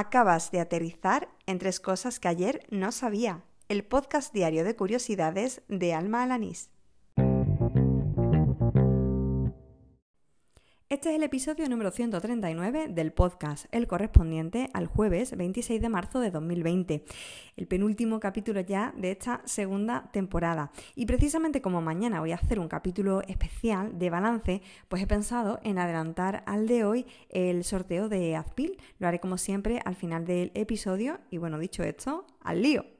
Acabas de aterrizar en tres cosas que ayer no sabía. El podcast diario de curiosidades de Alma Alanís. Este es el episodio número 139 del podcast, el correspondiente al jueves 26 de marzo de 2020, el penúltimo capítulo ya de esta segunda temporada. Y precisamente como mañana voy a hacer un capítulo especial de balance, pues he pensado en adelantar al de hoy el sorteo de Azpil. Lo haré como siempre al final del episodio y bueno, dicho esto, al lío.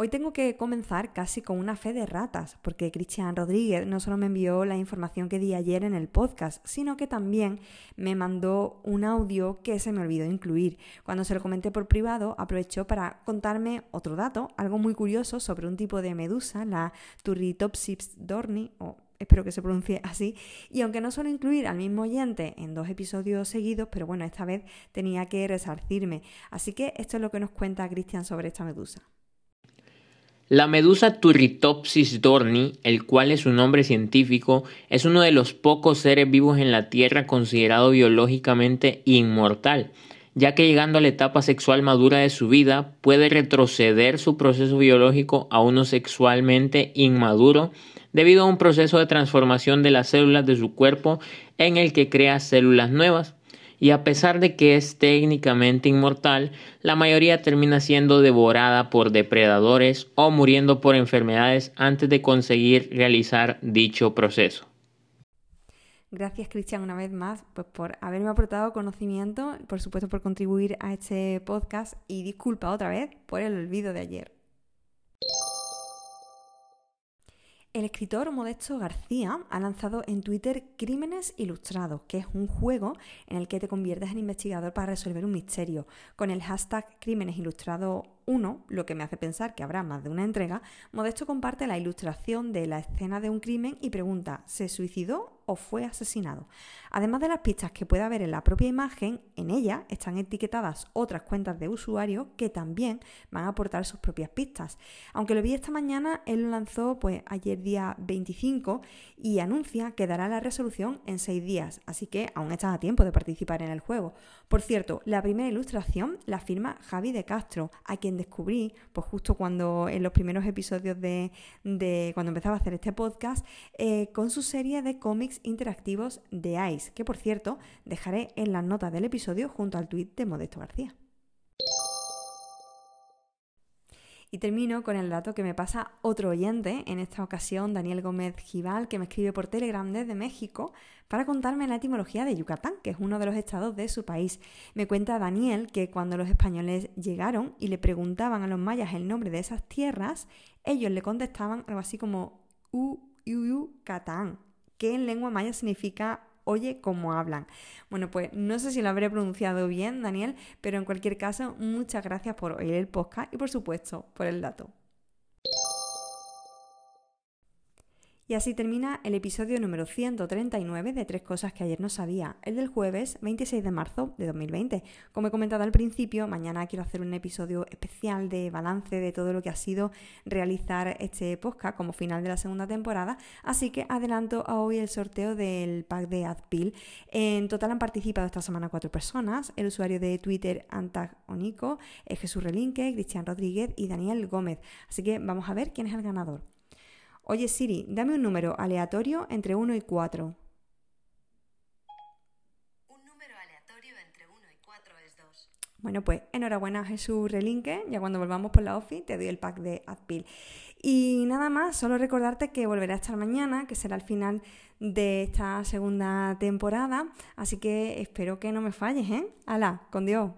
Hoy tengo que comenzar casi con una fe de ratas, porque Cristian Rodríguez no solo me envió la información que di ayer en el podcast, sino que también me mandó un audio que se me olvidó incluir. Cuando se lo comenté por privado, aprovechó para contarme otro dato, algo muy curioso sobre un tipo de medusa, la Turritopsis dorni, o espero que se pronuncie así, y aunque no suelo incluir al mismo oyente en dos episodios seguidos, pero bueno, esta vez tenía que resarcirme. Así que esto es lo que nos cuenta Cristian sobre esta medusa. La medusa Turritopsis dorni, el cual es su nombre científico, es uno de los pocos seres vivos en la Tierra considerado biológicamente inmortal, ya que llegando a la etapa sexual madura de su vida puede retroceder su proceso biológico a uno sexualmente inmaduro debido a un proceso de transformación de las células de su cuerpo en el que crea células nuevas y a pesar de que es técnicamente inmortal, la mayoría termina siendo devorada por depredadores o muriendo por enfermedades antes de conseguir realizar dicho proceso. Gracias Cristian una vez más pues, por haberme aportado conocimiento, por supuesto por contribuir a este podcast y disculpa otra vez por el olvido de ayer. El escritor Modesto García ha lanzado en Twitter Crímenes Ilustrados, que es un juego en el que te conviertes en investigador para resolver un misterio. Con el hashtag Crímenes Ilustrados 1, lo que me hace pensar que habrá más de una entrega, Modesto comparte la ilustración de la escena de un crimen y pregunta, ¿se suicidó o fue asesinado. Además de las pistas que puede haber en la propia imagen, en ella están etiquetadas otras cuentas de usuario que también van a aportar sus propias pistas. Aunque lo vi esta mañana, él lo lanzó pues ayer día 25 y anuncia que dará la resolución en 6 días, así que aún estás a tiempo de participar en el juego. Por cierto, la primera ilustración la firma Javi de Castro, a quien descubrí pues justo cuando en los primeros episodios de, cuando empezaba a hacer este podcast, eh, con su serie de cómics interactivos de ICE, que por cierto dejaré en las notas del episodio junto al tuit de Modesto García. Y termino con el dato que me pasa otro oyente, en esta ocasión Daniel Gómez Gibal, que me escribe por Telegram desde México para contarme la etimología de Yucatán, que es uno de los estados de su país. Me cuenta Daniel que cuando los españoles llegaron y le preguntaban a los mayas el nombre de esas tierras, ellos le contestaban algo así como U, Yucatán, que en lengua maya significa oye cómo hablan. Bueno, pues no sé si lo habré pronunciado bien, Daniel, pero en cualquier caso, muchas gracias por oír el podcast y por supuesto por el dato. Y así termina el episodio número 139 de Tres Cosas que ayer no sabía, el del jueves 26 de marzo de 2020. Como he comentado al principio, mañana quiero hacer un episodio especial de balance de todo lo que ha sido realizar este podcast como final de la segunda temporada, así que adelanto a hoy el sorteo del pack de Adpil. En total han participado esta semana cuatro personas, el usuario de Twitter Antagonico, Jesús Relinque, Cristian Rodríguez y Daniel Gómez. Así que vamos a ver quién es el ganador. Oye Siri, dame un número aleatorio entre 1 y 4. Un número aleatorio entre 1 y 4 es 2. Bueno, pues enhorabuena Jesús Relinque. Ya cuando volvamos por la OFI te doy el pack de Adpil. Y nada más, solo recordarte que volveré a estar mañana, que será el final de esta segunda temporada. Así que espero que no me falles, ¿eh? ¡Hala! ¡Con Dios!